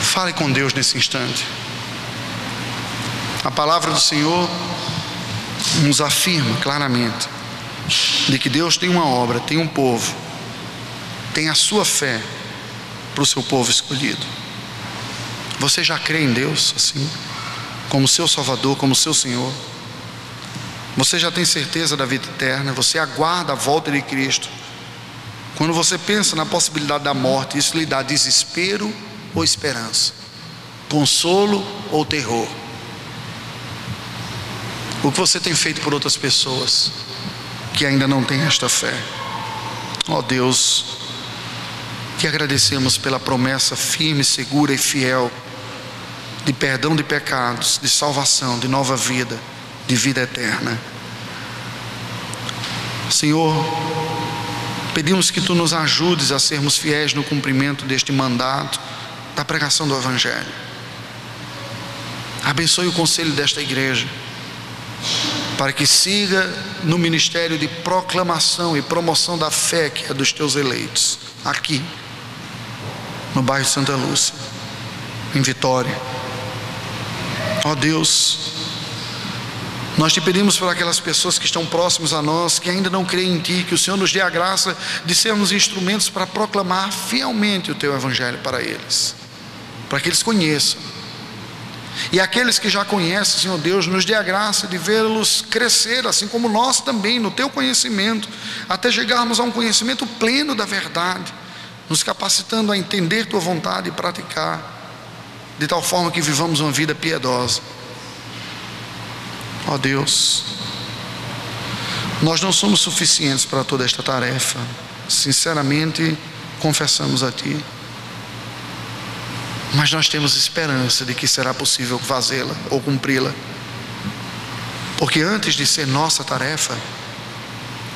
Fale com Deus nesse instante. A palavra do Senhor nos afirma claramente de que Deus tem uma obra, tem um povo, tem a sua fé para o seu povo escolhido. Você já crê em Deus assim? como seu Salvador, como seu Senhor. Você já tem certeza da vida eterna, você aguarda a volta de Cristo. Quando você pensa na possibilidade da morte, isso lhe dá desespero ou esperança, consolo ou terror. O que você tem feito por outras pessoas que ainda não têm esta fé? Ó oh Deus, que agradecemos pela promessa firme, segura e fiel de perdão de pecados, de salvação, de nova vida, de vida eterna. Senhor, pedimos que tu nos ajudes a sermos fiéis no cumprimento deste mandato da pregação do Evangelho. Abençoe o conselho desta igreja, para que siga no ministério de proclamação e promoção da fé que é dos teus eleitos, aqui, no bairro Santa Lúcia, em Vitória. Ó oh Deus, nós te pedimos por aquelas pessoas que estão próximas a nós, que ainda não creem em Ti, que o Senhor nos dê a graça de sermos instrumentos para proclamar fielmente o Teu Evangelho para eles, para que eles conheçam. E aqueles que já conhecem, Senhor Deus, nos dê a graça de vê-los crescer, assim como nós também, no Teu conhecimento, até chegarmos a um conhecimento pleno da verdade, nos capacitando a entender Tua vontade e praticar de tal forma que vivamos uma vida piedosa. Ó oh Deus, nós não somos suficientes para toda esta tarefa, sinceramente confessamos a Ti, mas nós temos esperança de que será possível fazê-la ou cumpri-la, porque antes de ser nossa tarefa,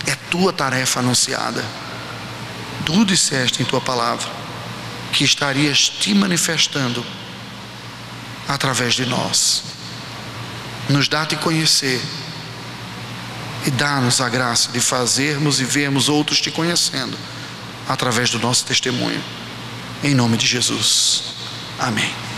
é Tua tarefa anunciada. Tu disseste em Tua palavra que estarias te manifestando através de nós. Nos dá-te conhecer e dá-nos a graça de fazermos e vermos outros te conhecendo através do nosso testemunho. Em nome de Jesus. Amém.